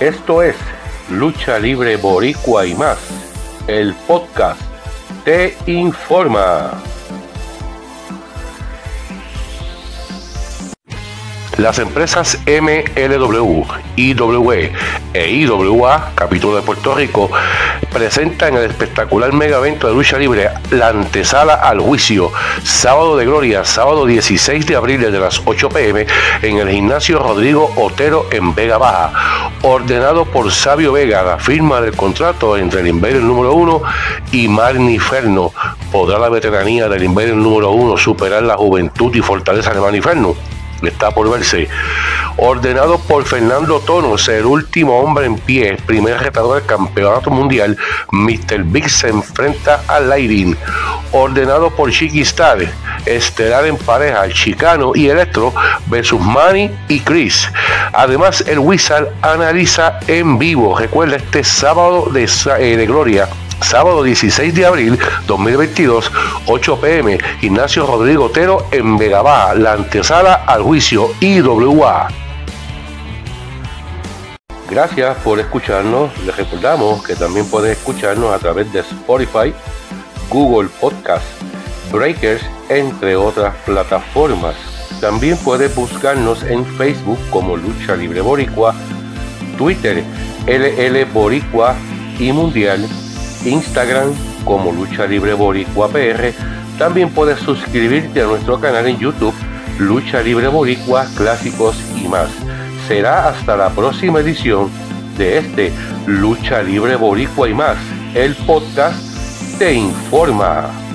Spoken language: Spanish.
Esto es Lucha Libre Boricua y más. El podcast te informa. Las empresas MLW, IWE e IWA, capítulo de Puerto Rico, presentan el espectacular mega evento de lucha libre La Antesala al Juicio, sábado de gloria, sábado 16 de abril desde las 8 pm en el gimnasio Rodrigo Otero en Vega Baja, ordenado por Sabio Vega, la firma del contrato entre el Invader número 1 y Magniferno. ¿Podrá la veteranía del Invader número 1 superar la juventud y fortaleza de Magniferno? Está por verse. Ordenado por Fernando Tonos, el último hombre en pie, primer retador del campeonato mundial, Mr. Big se enfrenta a Lighting. Ordenado por Chiqui Star, estelar en pareja, Chicano y Electro versus Manny y Chris. Además, el Wizard analiza en vivo, recuerda este sábado de, eh, de gloria sábado 16 de abril 2022, 8 pm, Gimnasio Rodrigo Otero en Vegabá, la antesala al juicio IWA. Gracias por escucharnos. Les recordamos que también pueden escucharnos a través de Spotify, Google Podcast, Breakers, entre otras plataformas. También puedes buscarnos en Facebook como Lucha Libre Boricua, Twitter LL Boricua y Mundial Instagram como Lucha Libre Boricua PR. También puedes suscribirte a nuestro canal en YouTube Lucha Libre Boricua Clásicos y más. Será hasta la próxima edición de este Lucha Libre Boricua y más. El podcast te informa.